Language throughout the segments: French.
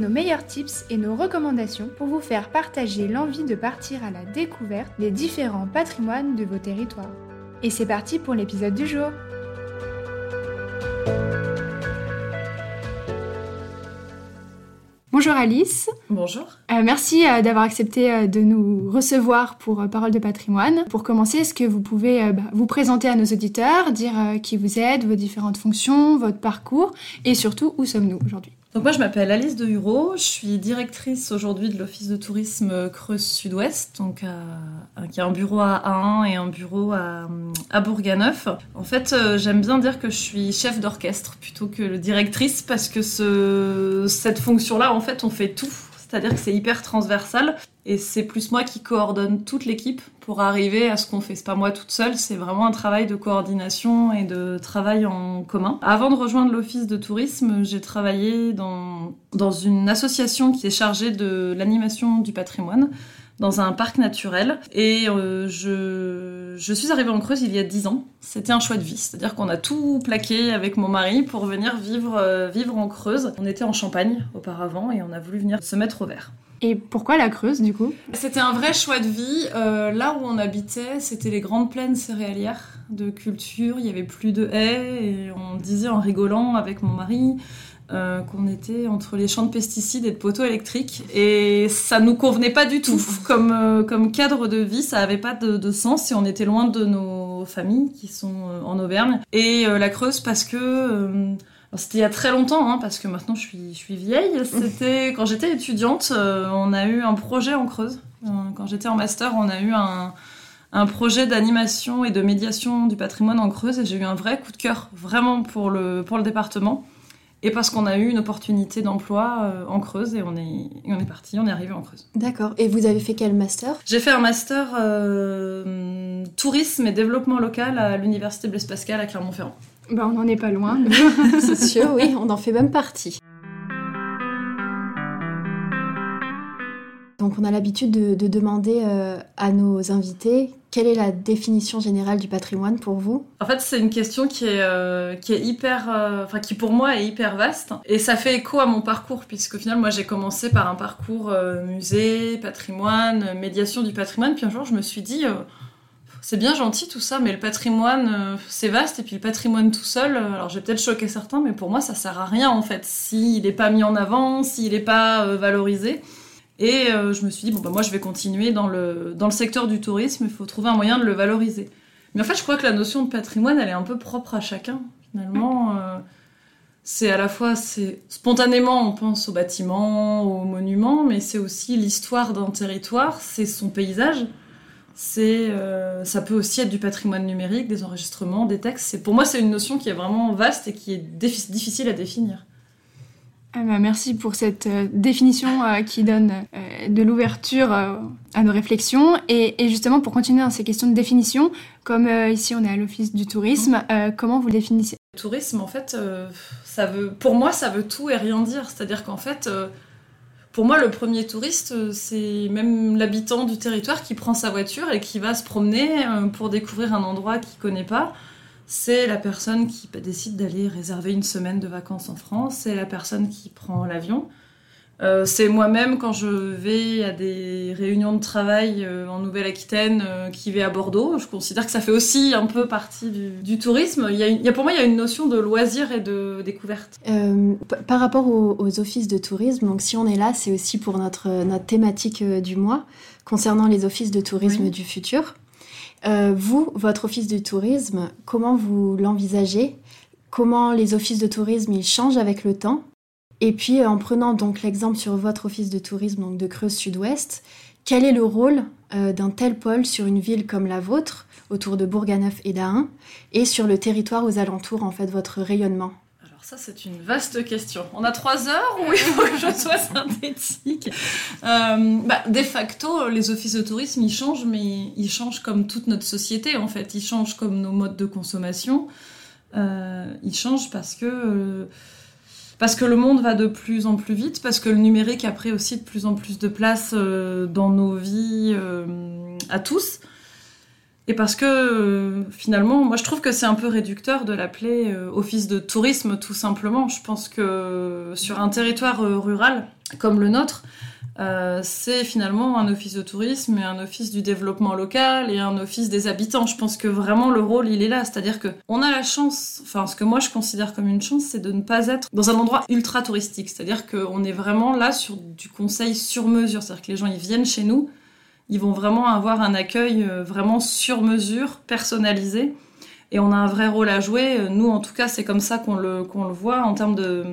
nos meilleurs tips et nos recommandations pour vous faire partager l'envie de partir à la découverte des différents patrimoines de vos territoires. Et c'est parti pour l'épisode du jour. Bonjour Alice. Bonjour. Euh, merci euh, d'avoir accepté euh, de nous recevoir pour Parole de patrimoine. Pour commencer, est-ce que vous pouvez bah, vous présenter à nos auditeurs, dire qui vous êtes, vos différentes fonctions, votre parcours et surtout où sommes-nous aujourd'hui? Donc moi je m'appelle Alice de Huro, je suis directrice aujourd'hui de l'office de tourisme Creuse Sud-Ouest, donc qui a un bureau à Ain et un bureau à, à Bourganeuf. En fait euh, j'aime bien dire que je suis chef d'orchestre plutôt que directrice parce que ce, cette fonction-là en fait on fait tout c'est-à-dire que c'est hyper transversal et c'est plus moi qui coordonne toute l'équipe pour arriver à ce qu'on fait. C'est pas moi toute seule, c'est vraiment un travail de coordination et de travail en commun. Avant de rejoindre l'office de tourisme, j'ai travaillé dans, dans une association qui est chargée de l'animation du patrimoine dans un parc naturel. Et euh, je, je suis arrivée en Creuse il y a 10 ans. C'était un choix de vie. C'est-à-dire qu'on a tout plaqué avec mon mari pour venir vivre, euh, vivre en Creuse. On était en Champagne auparavant et on a voulu venir se mettre au vert. Et pourquoi la Creuse du coup? C'était un vrai choix de vie. Euh, là où on habitait, c'était les grandes plaines céréalières de culture. Il y avait plus de haies et on disait en rigolant avec mon mari euh, qu'on était entre les champs de pesticides et de poteaux électriques. Et ça nous convenait pas du tout. Comme euh, comme cadre de vie ça avait pas de, sens et on était loin de nos familles qui sont euh, en Auvergne. Et la Creuse parce que c'était il y a très longtemps hein, parce que maintenant je suis je suis vieille. C'était quand j'étais étudiante on a eu un projet en Creuse. Quand j'étais en master on a eu un un projet d'animation et de médiation du patrimoine en Creuse et j'ai eu un vrai coup de cœur vraiment pour le pour le département et parce qu'on a eu une opportunité d'emploi euh, en Creuse et on est, on est parti, on est arrivé en Creuse. D'accord. Et vous avez fait quel master? J'ai fait un master euh, tourisme et développement local à l'université Blaise Pascal à Clermont-Ferrand. Bah, on n'en est pas loin. C'est sûr, oui, on en fait même partie. Donc on a l'habitude de, demander euh, à nos invités quelle est la définition générale du patrimoine pour vous? En fait, c'est une question qui est, euh, qui hyper, euh, qui pour moi est hyper vaste. Et ça fait écho à mon parcours puisque au final moi j'ai commencé par un parcours musée, patrimoine, médiation du patrimoine. Puis un jour je me suis dit c'est bien gentil tout ça, mais le patrimoine, c'est vaste, et puis le patrimoine tout seul, alors j'ai peut-être choqué certains, mais pour moi, ça sert à rien en fait, s'il n'est pas mis en avant, s'il n'est pas valorisé. Et euh, je me suis dit, bon, bah, moi, je vais continuer dans le, dans le secteur du tourisme, il faut trouver un moyen de le valoriser. Mais en fait, je crois que la notion de patrimoine, elle est un peu propre à chacun, finalement. Euh, c'est à la fois, c'est spontanément, on pense aux bâtiments, aux monuments, mais c'est aussi l'histoire d'un territoire, c'est son paysage. C'est, euh, ça peut aussi être du patrimoine numérique, des enregistrements, des textes. Pour moi, c'est une notion qui est vraiment vaste et qui est difficile à définir. Ah bah, merci pour cette euh, définition euh, qui donne euh, de l'ouverture à nos réflexions. Et, justement, pour continuer dans ces questions de définition, comme ici on est à l'Office du tourisme, comment vous définissez? Le tourisme, en fait, ça veut, pour moi, ça veut tout et rien dire. C'est-à-dire qu'en fait, pour moi, le premier touriste, c'est même l'habitant du territoire qui prend sa voiture et qui va se promener pour découvrir un endroit qu'il connaît pas c'est la personne qui décide d'aller réserver une semaine de vacances en France, c'est la personne qui prend l'avion. Euh, c'est moi-même quand je vais à des réunions de travail euh, en Nouvelle-Aquitaine euh, qui vais à Bordeaux. Je considère que ça fait aussi un peu partie du, tourisme. Il y, a pour moi, il y a une notion de loisir et de découverte. par rapport aux, offices de tourisme, donc si on est là, c'est aussi pour notre, notre thématique du mois concernant les offices de tourisme du futur. Euh, vous, votre office de tourisme, comment vous l'envisagez? Comment les offices de tourisme ils changent avec le temps? Et puis, en prenant donc l'exemple sur votre office de tourisme donc de Creuse Sud-Ouest, quel est le rôle euh, d'un tel pôle sur une ville comme la vôtre, autour de Bourganeuf et d'Ain, et sur le territoire aux alentours, en fait, votre rayonnement? Ça, c'est une vaste question. On a trois heures ou il faut que je sois synthétique? Euh, bah, De facto, les offices de tourisme, ils changent, mais ils changent comme toute notre société, en fait. Ils changent comme nos modes de consommation. Euh, ils changent parce que, euh, parce que le monde va de plus en plus vite, parce que le numérique a pris aussi de plus en plus de place euh, dans nos vies à tous. Et parce que euh, finalement, moi je trouve que c'est un peu réducteur de l'appeler euh, office de tourisme tout simplement. Je pense que sur un territoire euh, rural comme le nôtre, c'est finalement un office de tourisme et un office du développement local et un office des habitants. Je pense que vraiment le rôle il est là, c'est-à-dire que on a la chance, enfin ce que moi je considère comme une chance, c'est de ne pas être dans un endroit ultra touristique, c'est-à-dire qu'on est vraiment là sur du conseil sur mesure, c'est-à-dire que les gens ils viennent chez nous ils vont vraiment avoir un accueil euh, vraiment sur mesure, personnalisé. Et on a un vrai rôle à jouer. Nous, en tout cas, c'est comme ça qu'on le, le voit en termes de,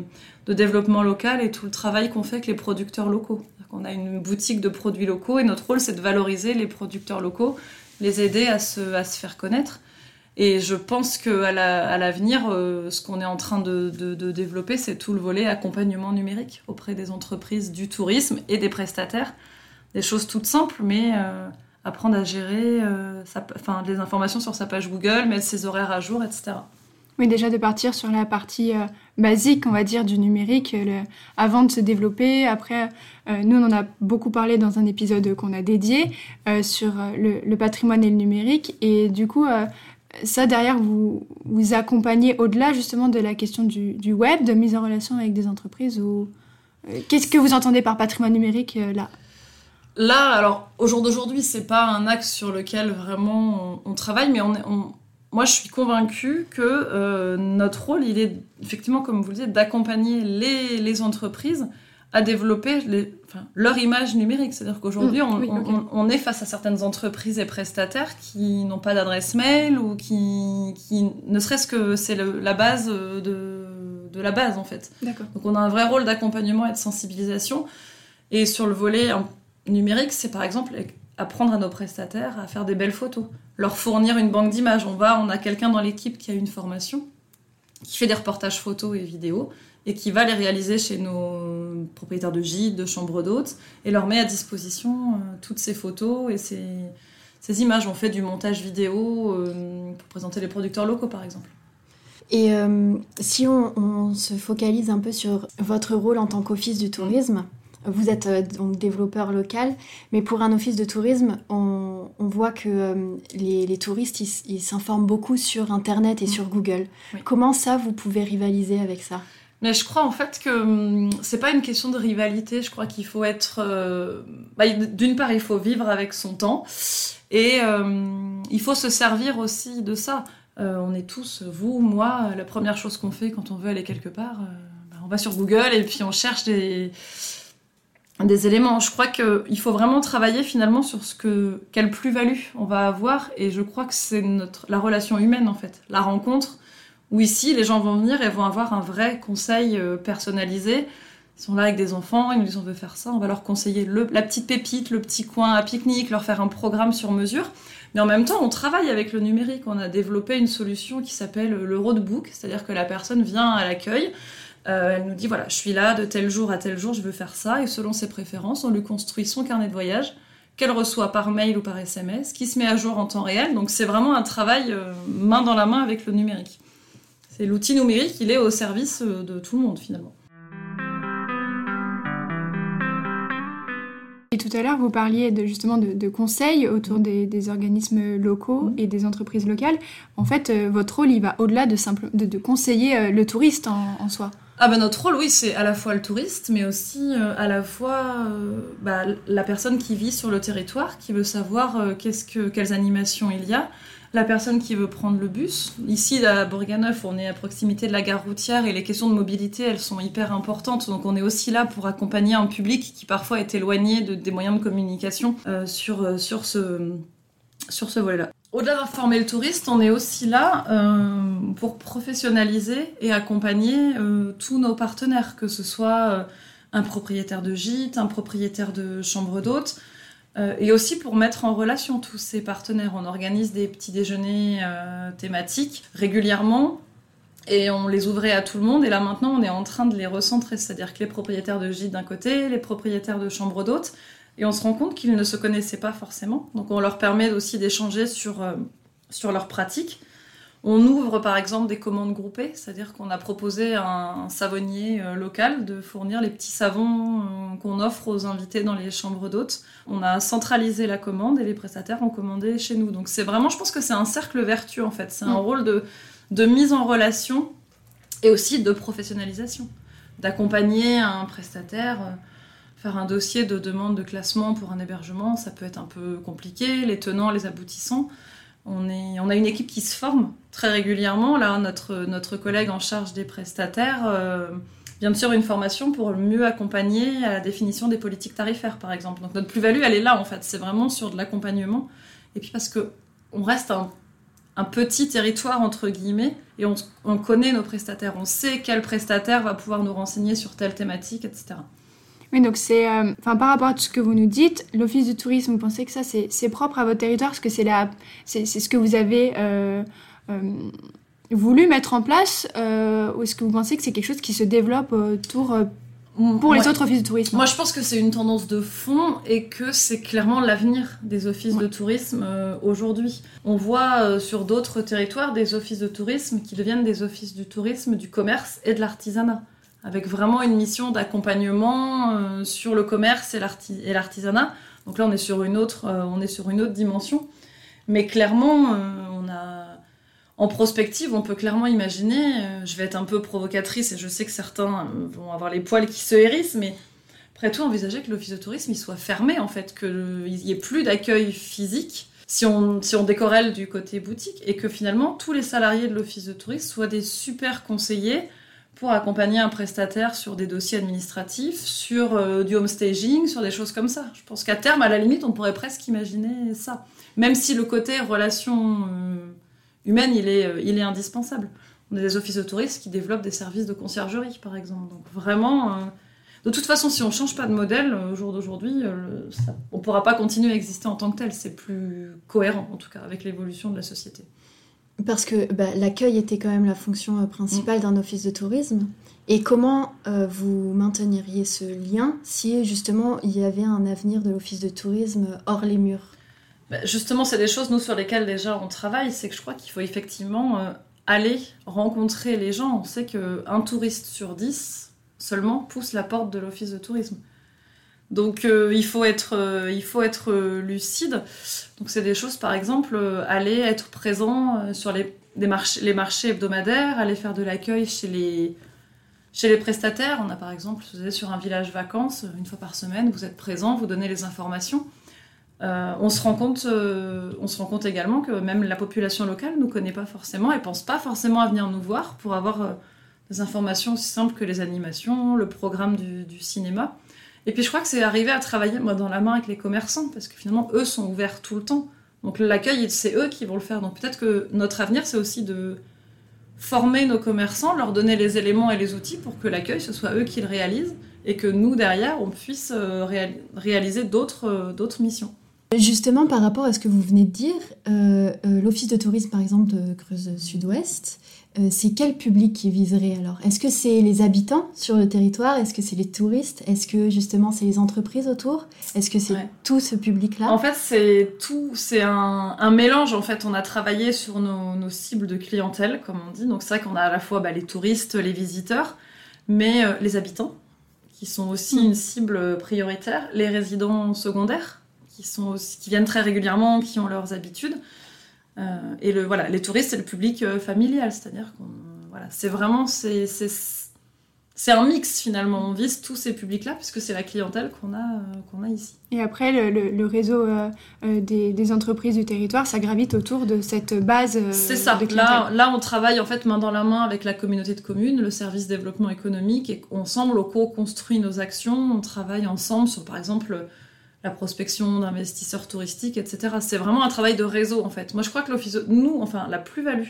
développement local et tout le travail qu'on fait avec les producteurs locaux. On a une boutique de produits locaux et notre rôle, c'est de valoriser les producteurs locaux, les aider à se, à se faire connaître. Et je pense qu'à l'avenir, euh, ce qu'on est en train de, de, de développer, c'est tout le volet accompagnement numérique auprès des entreprises du tourisme et des prestataires des choses toutes simples, mais euh, apprendre à gérer euh, enfin, des informations sur sa page Google, mettre ses horaires à jour, etc. Oui, déjà de partir sur la partie euh, basique, on va dire, du numérique, avant de se développer. Après, nous, on en a beaucoup parlé dans un épisode qu'on a dédié sur le, patrimoine et le numérique. Et du coup, ça, derrière, vous, vous accompagnez au-delà justement de la question du, du, web, de mise en relation avec des entreprises. ou Qu'est-ce que vous entendez par patrimoine numérique là? Là, alors, au jour d'aujourd'hui, c'est pas un axe sur lequel vraiment on, travaille, mais on, moi, je suis convaincue que euh, notre rôle, il est effectivement, comme vous le dites, d'accompagner les, entreprises à développer leur image numérique. C'est-à-dire qu'aujourd'hui, mmh, on, est face à certaines entreprises et prestataires qui n'ont pas d'adresse mail ou qui, ne serait-ce que c'est la base de, de, la base, en fait. Donc, on a un vrai rôle d'accompagnement et de sensibilisation. Et sur le volet numérique, c'est par exemple apprendre à nos prestataires à faire des belles photos, leur fournir une banque d'images. On va, on a quelqu'un dans l'équipe qui a une formation, qui fait des reportages photos et vidéos et qui va les réaliser chez nos propriétaires de gîtes, de chambres d'hôtes et leur met à disposition euh, toutes ces photos et ces, images. On fait du montage vidéo euh, pour présenter les producteurs locaux par exemple. Et euh, si on, se focalise un peu sur votre rôle en tant qu'office du tourisme, vous êtes euh, donc développeur local, mais pour un office de tourisme, on, voit que euh, les, touristes, ils s'informent beaucoup sur Internet et mm. sur Google. Comment ça, vous pouvez rivaliser avec ça? Mais je crois en fait que hum, c'est pas une question de rivalité. Je crois qu'il faut être. Euh, bah, d'une part, il faut vivre avec son temps et il faut se servir aussi de ça. on est tous, vous, moi, la première chose qu'on fait quand on veut aller quelque part, bah, on va sur Google et puis on cherche des, des éléments. Je crois qu'il faut vraiment travailler finalement sur ce que quelle plus-value on va avoir et je crois que c'est notre la relation humaine en fait, la rencontre où ici les gens vont venir et vont avoir un vrai conseil euh, personnalisé. Ils sont là avec des enfants, ils nous disent on veut faire ça, on va leur conseiller le, la petite pépite, le petit coin à pique-nique, leur faire un programme sur mesure. Mais en même temps, on travaille avec le numérique. On a développé une solution qui s'appelle le roadbook, c'est-à-dire que la personne vient à l'accueil, euh, elle nous dit voilà, je suis là de tel jour à tel jour, je veux faire ça, et selon ses préférences, on lui construit son carnet de voyage qu'elle reçoit par mail ou par SMS, qui se met à jour en temps réel. Donc c'est vraiment un travail euh, main dans la main avec le numérique. C'est l'outil numérique, il est au service euh, de tout le monde finalement. Et tout à l'heure, vous parliez de, justement de, conseils autour des, organismes locaux mm. et des entreprises locales. En fait, votre rôle, il va au-delà de, simple, de, conseiller le touriste en soi. Ah ben notre rôle, oui, c'est à la fois le touriste, mais aussi euh, à la fois euh, bah, la personne qui vit sur le territoire, qui veut savoir euh, qu'est-ce que, quelles animations il y a, la personne qui veut prendre le bus. Ici, à Bourganeuf, on est à proximité de la gare routière et les questions de mobilité, elles sont hyper importantes. Donc on est aussi là pour accompagner un public qui parfois est éloigné de, des moyens de communication sur, sur ce, sur ce volet-là. Au-delà d'informer le touriste, on est aussi là euh, pour professionnaliser et accompagner euh, tous nos partenaires, que ce soit euh, un propriétaire de gîte, un propriétaire de chambre d'hôte, et aussi pour mettre en relation tous ces partenaires. On organise des petits déjeuners thématiques régulièrement et on les ouvrait à tout le monde. Et là maintenant, on est en train de les recentrer, c'est-à-dire que les propriétaires de gîtes d'un côté, les propriétaires de chambres d'hôtes, et on se rend compte qu'ils ne se connaissaient pas forcément. Donc on leur permet aussi d'échanger sur, euh, sur leurs pratiques. On ouvre par exemple des commandes groupées, c'est-à-dire qu'on a proposé à un savonnier euh, local de fournir les petits savons euh, qu'on offre aux invités dans les chambres d'hôtes. On a centralisé la commande et les prestataires ont commandé chez nous. Donc c'est vraiment, je pense que c'est un cercle vertueux en fait. C'est un Mm. rôle de, de mise en relation et aussi de professionnalisation. D'accompagner un prestataire, euh, faire un dossier de demande de classement pour un hébergement, ça peut être un peu compliqué, les tenants, les aboutissants. On, est, on a une équipe qui se forme très régulièrement. Là, notre, notre collègue en charge des prestataires euh, vient de suivre une formation pour mieux accompagner à la définition des politiques tarifaires, par exemple. Donc notre plus-value, elle est là, en fait. C'est vraiment sur de l'accompagnement. Et puis parce que on reste un, petit territoire, entre guillemets, et on connaît nos prestataires. On sait quel prestataire va pouvoir nous renseigner sur telle thématique, etc. Oui, donc c'est, euh, enfin par rapport à tout ce que vous nous dites, l'office du tourisme, vous pensez que ça c'est, propre à votre territoire, parce que c'est la, c'est, c'est ce que vous avez euh, euh, voulu mettre en place, ou est-ce que vous pensez que c'est quelque chose qui se développe autour pour les autres offices de tourisme? Moi, je pense que c'est une tendance de fond et que c'est clairement l'avenir des offices de tourisme euh, aujourd'hui. On voit euh, sur d'autres territoires des offices de tourisme qui deviennent des offices du tourisme, du commerce et de l'artisanat, avec vraiment une mission d'accompagnement euh, sur le commerce et l'arti- et l'artisanat. Donc là, on est sur une autre, euh, on est sur une autre dimension. Mais clairement, euh, on a en prospective, on peut clairement imaginer, je vais être un peu provocatrice et je sais que certains vont avoir les poils qui se hérissent, mais après tout, envisager que l'office de tourisme il soit fermé, en fait, qu'il n'y ait plus d'accueil physique si on, si on décorrèle du côté boutique et que finalement tous les salariés de l'office de tourisme soient des super conseillers pour accompagner un prestataire sur des dossiers administratifs, sur euh, du homestaging, sur des choses comme ça. Je pense qu'à terme, à la limite, on pourrait presque imaginer ça. Même si le côté relation euh, humaine, il est, euh, indispensable. On a des offices de tourisme qui développent des services de conciergerie, par exemple. Donc vraiment, euh, de toute façon, si on change pas de modèle au jour d'aujourd'hui, on pourra pas continuer à exister en tant que tel. C'est plus cohérent, en tout cas, avec l'évolution de la société. Parce que bah, l'accueil était quand même la fonction euh, Mm. principale d'un office de tourisme. Et comment euh, vous mainteniriez ce lien si justement il y avait un avenir de l'office de tourisme hors les murs? Bah, justement, c'est des choses, nous, sur lesquelles déjà on travaille. C'est que je crois qu'il faut effectivement euh, aller rencontrer les gens. On sait qu'un touriste sur dix seulement pousse la porte de l'office de tourisme. Donc euh, il faut être, euh, il faut être euh, lucide. Donc c'est des choses, par exemple, aller être présent sur les, des marchés, les marchés hebdomadaires, aller faire de l'accueil chez les, chez les prestataires. On a par exemple, vous sur un village vacances, une fois par semaine, vous êtes présent, vous donnez les informations. On, se rend compte, on se rend compte également que même la population locale ne nous connaît pas forcément et pense pas forcément à venir nous voir pour avoir des informations aussi simples que les animations, le programme du cinéma. Et puis je crois que c'est arrivé à travailler moi, dans la main avec les commerçants parce que finalement eux sont ouverts tout le temps. Donc l'accueil, c'est eux qui vont le faire. Donc peut-être que notre avenir, c'est aussi de former nos commerçants, leur donner les éléments et les outils pour que l'accueil, ce soit eux qui le réalisent et que nous, derrière, on puisse euh, réal- réaliser d'autres euh, d'autres missions. Justement, par rapport à ce que vous venez de dire, euh, euh, l'office de tourisme, par exemple, de Creuse Sud-Ouest, euh, c'est quel public qui viserait alors? Est-ce que c'est les habitants sur le territoire? Est-ce que c'est les touristes? Est-ce que justement c'est les entreprises autour? Est-ce que c'est Ouais. tout ce public-là? En fait, c'est tout, c'est un, un mélange. En fait, on a travaillé sur nos, nos cibles de clientèle, comme on dit. Donc, c'est vrai qu'on a à la fois bah, les touristes, les visiteurs, mais les habitants, qui sont aussi Mm. une cible prioritaire, les résidents secondaires, qui, sont aussi- qui viennent très régulièrement, qui ont leurs habitudes. Euh, et le, voilà, les touristes, c'est le public euh, familial, c'est-à-dire qu'on voilà, c'est vraiment c'est, c'est, c'est un mix finalement. On vise tous ces publics-là puisque c'est la clientèle qu'on a, euh, qu'on a ici. Et après, le, le- le réseau des, des entreprises du territoire, ça gravite autour de cette base C'est ça. de. Là, là, on travaille en fait main dans la main avec la communauté de communes, le service développement économique, et ensemble, on co-construit nos actions. On travaille ensemble sur, par exemple, la prospection d'investisseurs touristiques, etc. C'est vraiment un travail de réseau, en fait. Moi, je crois que l'office, de- nous, enfin, la plus-value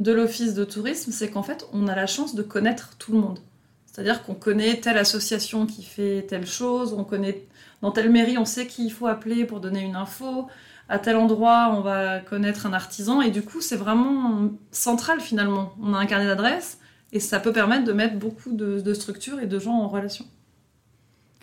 de l'office de tourisme, c'est qu'en fait, on a la chance de connaître tout le monde. C'est-à-dire qu'on connaît telle association qui fait telle chose, on connaît dans telle mairie, on sait qui il faut appeler pour donner une info. à tel endroit, on va connaître un artisan. Et du coup, c'est vraiment central finalement. On a un carnet d'adresses et ça peut permettre de mettre beaucoup de, structures et de gens en relation.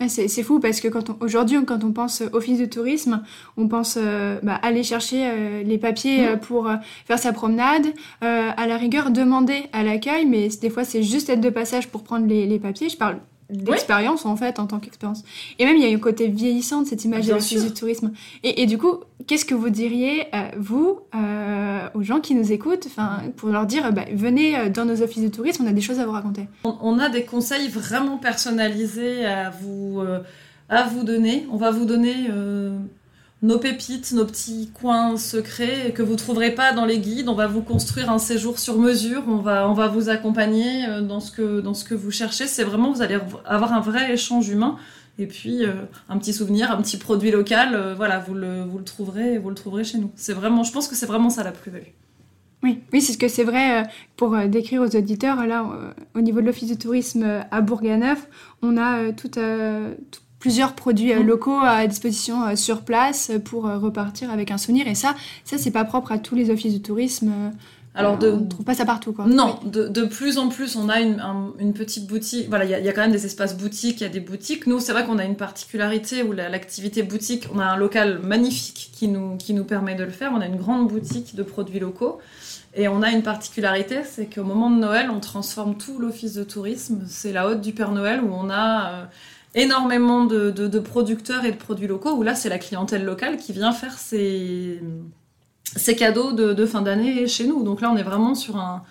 C'est fou parce que quand aujourd'hui, quand on pense office de tourisme, on pense euh, bah, aller chercher euh, les papiers euh, pour faire sa promenade, à la rigueur demander à l'accueil, mais des fois c'est juste être de passage pour prendre les, les papiers. Je parle d'expérience en fait en tant qu'expérience. Et même il y a un côté vieillissant de cette image de l'office du tourisme. Et, et, du coup, qu'est-ce que vous diriez euh, vous euh, aux gens qui nous écoutent, enfin pour leur dire bah, venez euh, dans nos offices de tourisme, on a des choses à vous raconter. On, a des conseils vraiment personnalisés à vous à vous donner. On va vous donner nos pépites, nos petits coins secrets que vous trouverez pas dans les guides. On va vous construire un séjour sur mesure. On va, on va vous accompagner euh, dans ce que, dans ce que vous cherchez. C'est vraiment, vous allez avoir un vrai échange humain. Et puis, euh, un petit souvenir, un petit produit local. Euh, voilà, vous le, vous le trouverez, vous le trouverez chez nous. C'est vraiment, je pense que c'est vraiment ça la plus-value. Oui, oui, c'est ce que c'est vrai pour décrire aux auditeurs. Là, au niveau de l'office de tourisme à Bourganeuf, on a tout, tout plusieurs produits euh, mm. locaux à disposition euh, sur place pour euh, repartir avec un souvenir. Et ça, ça c'est pas propre à tous les offices de tourisme. Alors, de... on ne trouve pas ça partout, quoi. Non, de, de, plus en plus, on a une, une petite boutique. Voilà, il y, y, a quand même des espaces boutiques, il y a des boutiques. Nous, c'est vrai qu'on a une particularité où l'activité boutique, on a un local magnifique qui nous, qui nous permet de le faire. On a une grande boutique de produits locaux. Et on a une particularité, c'est qu'au moment de Noël, on transforme tout l'office de tourisme. C'est la haute du Père Noël où on a énormément de, producteurs et de produits locaux, où là, c'est la clientèle locale qui vient faire ses, cadeaux de, fin d'année chez nous. Donc là, on est vraiment sur un,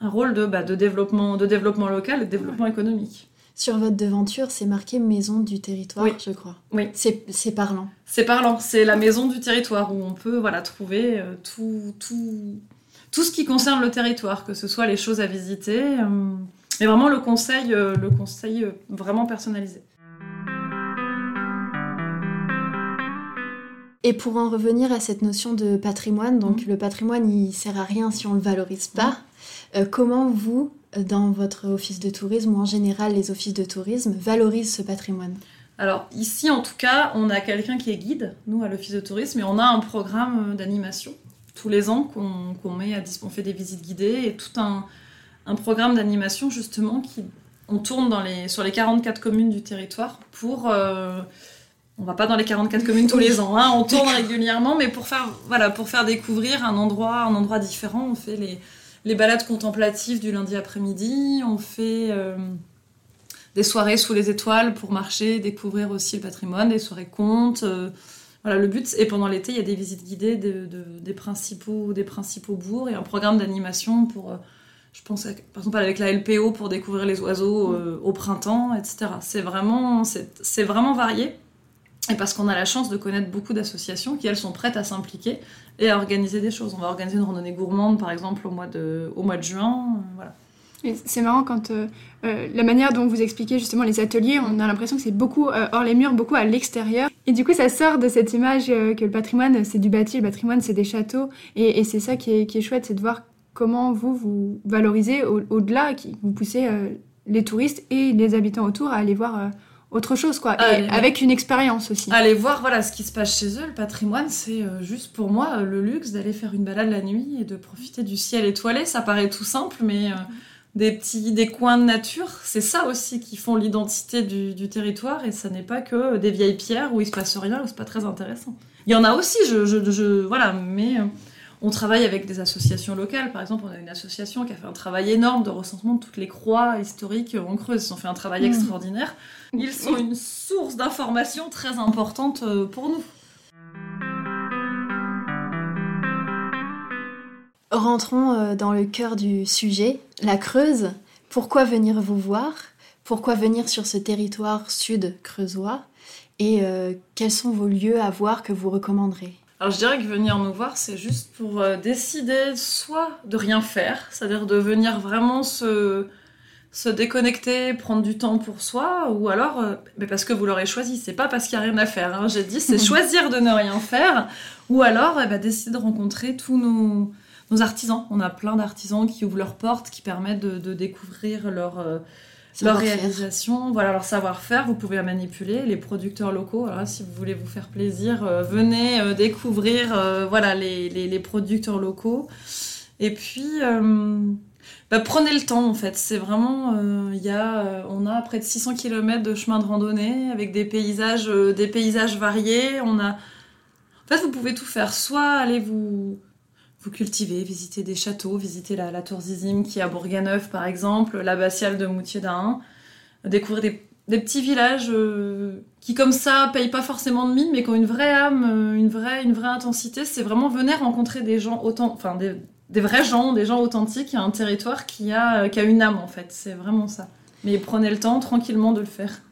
rôle de, bah, de, développement, de développement local et de développement économique. Sur votre devanture, c'est marqué maison du territoire, je crois. Oui. C'est parlant. C'est parlant. C'est la maison du territoire où on peut voilà, trouver euh, tout, tout, tout ce qui concerne le territoire, que ce soit les choses à visiter, euh, mais vraiment le conseil, euh, le conseil vraiment personnalisé. Et pour en revenir à cette notion de patrimoine, donc mhm. le patrimoine, il sert à rien si on le valorise pas. Euh, comment vous, dans votre office de tourisme ou en général les offices de tourisme, valorisent ce patrimoine? Alors ici en tout cas, on a quelqu'un qui est guide, nous à l'office de tourisme, et on a un programme d'animation tous les ans qu'on met à disposition. On fait des visites guidées et tout un, programme d'animation justement qui on tourne dans les, sur les 44 communes du territoire pour euh, on va pas dans les 44 communes tous les ans, hein, on tourne régulièrement, mais pour faire, voilà, pour faire découvrir un endroit, un endroit différent, on fait les, les balades contemplatives du lundi après-midi, on fait euh, des soirées sous les étoiles pour marcher, découvrir aussi le patrimoine, des soirées contes. Euh, voilà, le but, et pendant l'été, il y a des visites guidées des, principaux, des principaux bourgs et un programme d'animation pour, euh, je pense, par exemple, avec la LPO pour découvrir les oiseaux au printemps, etc. C'est vraiment, c'est vraiment varié. Et parce qu'on a la chance de connaître beaucoup d'associations qui, elles, sont prêtes à s'impliquer et à organiser des choses. On va organiser une randonnée gourmande, par exemple, au mois de, juin. Euh, voilà. C'est marrant quand euh, euh, la manière dont vous expliquez justement les ateliers, on a l'impression que c'est beaucoup hors les murs, beaucoup à l'extérieur. Et du coup, ça sort de cette image que le patrimoine, c'est du bâti, le patrimoine, c'est des châteaux. Et, c'est ça qui est, qui est chouette, c'est de voir comment vous, vous valorisez au-delà, qui vous poussez les touristes et les habitants autour à aller voir autre chose, quoi. et avec une expérience aussi. Aller voir voilà ce qui se passe chez eux, le patrimoine, c'est euh, juste pour moi euh, le luxe d'aller faire une balade la nuit et de profiter du ciel étoilé. Ça paraît tout simple, mais euh, des petits des coins de nature, c'est ça aussi qui font l'identité du, territoire et ça n'est pas que des vieilles pierres où il se passe rien, où c'est pas très intéressant. Il y en a aussi, je, je, je voilà, mais on travaille avec des associations locales. Par exemple, on a une association qui a fait un travail énorme de recensement de toutes les croix historiques en Creuse. Ils ont fait un travail mmh. extraordinaire. Ils sont une source d'information très importante euh, pour nous. Rentrons euh, dans le cœur du sujet, la Creuse. Pourquoi venir vous voir? Pourquoi venir sur ce territoire sud creusois? Et euh, quels sont vos lieux à voir que vous recommanderez? Alors je dirais que venir nous voir, c'est juste pour euh, décider soit de rien faire, c'est-à-dire de venir vraiment se, se déconnecter, prendre du temps pour soi, ou alors, euh, mais parce que vous l'aurez choisi, c'est pas parce qu'il n'y a rien à faire. Hein. J'ai dit, c'est choisir de ne rien faire, ou alors eh ben, décider de rencontrer tous nos, nos, artisans. On a plein d'artisans qui ouvrent leurs portes, qui permettent de, découvrir leur, euh, leur réalisation, voilà leur savoir-faire, vous pouvez la manipuler, les producteurs locaux, alors si vous voulez vous faire plaisir, euh, venez euh, découvrir euh, voilà les, les, producteurs locaux. Et puis bah, prenez le temps en fait, c'est vraiment il y a on a près de 600 km de chemin de randonnée avec des paysages des paysages variés, on a en fait vous pouvez tout faire, soit aller vous vous cultivez, visiter des châteaux, visiter la, tour Zizim qui est à Bourganeuf par exemple, l'abbatiale de Moutier d'Ain, découvrir des, petits villages euh, qui comme ça payent pas forcément de mine mais qui ont une vraie âme, euh, une vraie, une vraie intensité. C'est vraiment venir rencontrer des gens autant, enfin des, vrais gens, des gens authentiques, un territoire qui a, qui a une âme en fait. C'est vraiment ça. Mais prenez le temps tranquillement de le faire.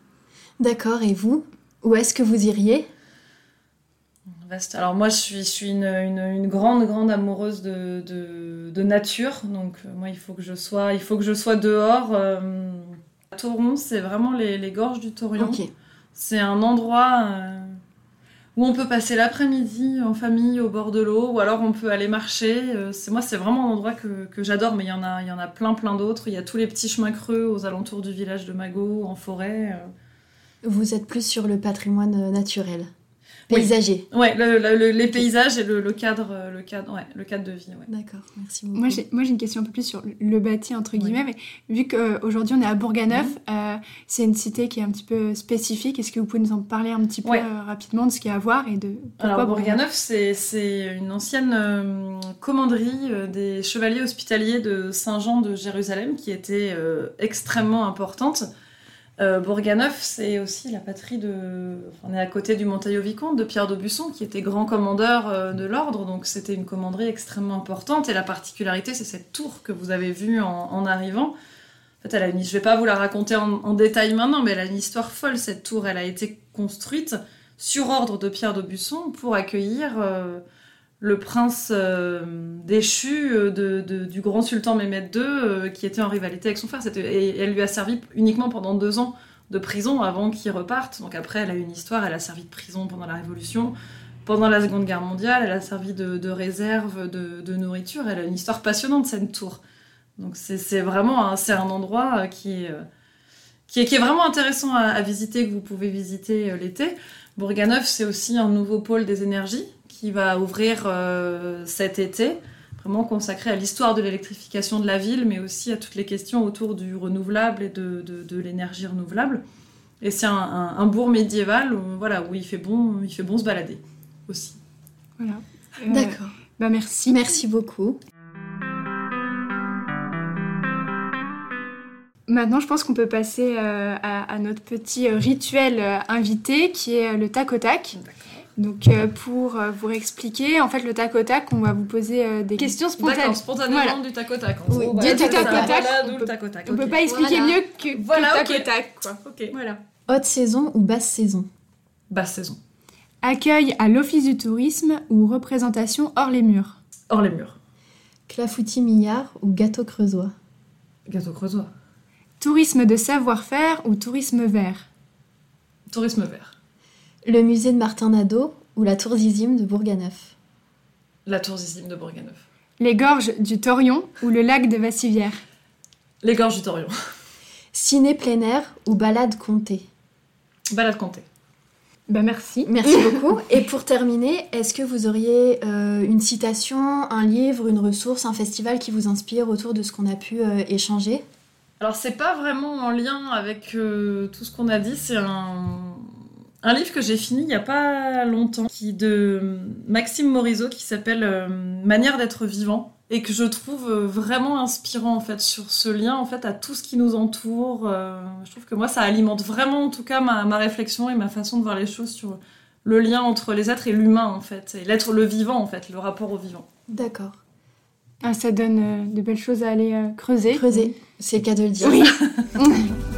D'accord, et vous Où est-ce que vous iriez? Alors moi, je suis, je suis une, une, grande, grande amoureuse de, de, nature. Donc euh, moi, il faut que je sois, il faut que je sois dehors. Euh, Toron, c'est vraiment les, les, gorges du Taurion. C'est un endroit euh, où on peut passer l'après-midi en famille au bord de l'eau, ou alors on peut aller marcher. c'est moi, c'est vraiment un endroit que, que j'adore. Mais il y en a, il y en a plein, plein d'autres. Il y a tous les petits chemins creux aux alentours du village de Magot, en forêt. Vous êtes plus sur le patrimoine naturel paysager. Ouais, les paysages et le, cadre, le cadre, ouais, le cadre de vie. D'accord, merci beaucoup. Moi, j'ai, moi, j'ai une question un peu plus sur le bâti entre guillemets. Mais vu qu'aujourd'hui on est à Bourganeuf, euh, c'est une cité qui est un petit peu spécifique. Est-ce que vous pouvez nous en parler un petit peu euh, rapidement de ce qu'il y a à voir et de pourquoi Alors Bourganeuf, c'est, c'est une ancienne euh, commanderie des chevaliers hospitaliers de Saint-Jean de Jérusalem qui était extrêmement importante. Euh, Bourganeuf, c'est aussi la patrie de. On est à côté du Montaillot-Vicomte, de Pierre d'Aubusson, qui était grand commandeur euh, de l'ordre, donc c'était une commanderie extrêmement importante. Et la particularité, c'est cette tour que vous avez vue en, arrivant. En fait, elle a une... je vais pas vous la raconter en, détail maintenant, mais elle a une histoire folle, cette tour. Elle a été construite sur ordre de Pierre d'Aubusson pour accueillir. Euh, le prince euh, déchu euh, du grand sultan Mehmed II, euh, qui était en rivalité avec son frère. Et elle lui a servi uniquement pendant deux ans de prison avant qu'il reparte. Donc après, elle a une histoire, elle a servi de prison pendant la Révolution, pendant la Seconde Guerre mondiale, elle a servi de, réserve de, nourriture. Elle a une histoire passionnante, cette tour. Donc c'est vraiment c'est un endroit qui est vraiment intéressant à, à visiter, que vous pouvez visiter l'été. Bourganeuf, c'est aussi un nouveau pôle des énergies qui va ouvrir euh, cet été, vraiment consacré à l'histoire de l'électrification de la ville, mais aussi à toutes les questions autour du renouvelable et de, de, l'énergie renouvelable. Et c'est un, bourg médiéval où, voilà, où il, fait bon, il fait bon se balader aussi. Voilà. Euh, D'accord. Bah merci. Merci beaucoup. Maintenant, je pense qu'on peut passer euh, à, à, notre petit rituel invité qui est le tac au tac. Donc euh, pour euh, vous expliquer, en fait le tac au tac, on va vous poser euh, des questions spontanées. spontanément du tac au tac. Oui, du tac au tac. On peut pas expliquer mieux que, voilà, tac au tac. Quoi. Voilà. Haute saison ou basse saison? Basse saison. Accueil à l'office du tourisme ou représentation hors les murs? Hors les murs. Clafoutis millard ou gâteau creusois? Gâteau creusois. Tourisme de savoir-faire ou tourisme vert? Tourisme vert. Le musée de Martin Nadeau ou la tour Zizim de Bourganeuf La tour Zizim de Bourganeuf. Les gorges du Torion ou le lac de Vassivière Les gorges du Torion. Ciné plein air ou balade comptée Balade comptée. Ben merci. Merci beaucoup. Et pour terminer, est-ce que vous auriez euh, une citation, un livre, une ressource, un festival qui vous inspire autour de ce qu'on a pu euh, échanger? Alors c'est pas vraiment en lien avec euh, tout ce qu'on a dit, c'est un, un livre que j'ai fini il n'y a pas longtemps, qui de Maxime Morisot, qui s'appelle euh, Manière d'être vivant, et que je trouve euh, vraiment inspirant en fait sur ce lien en fait à tout ce qui nous entoure. Euh, je trouve que moi ça alimente vraiment en tout cas ma, ma, réflexion et ma façon de voir les choses sur le lien entre les êtres et l'humain en fait, et l'être le vivant en fait, le rapport au vivant. D'accord. Ah, ça donne de belles choses à aller creuser. Creuser, c'est le cas de le dire. Oui.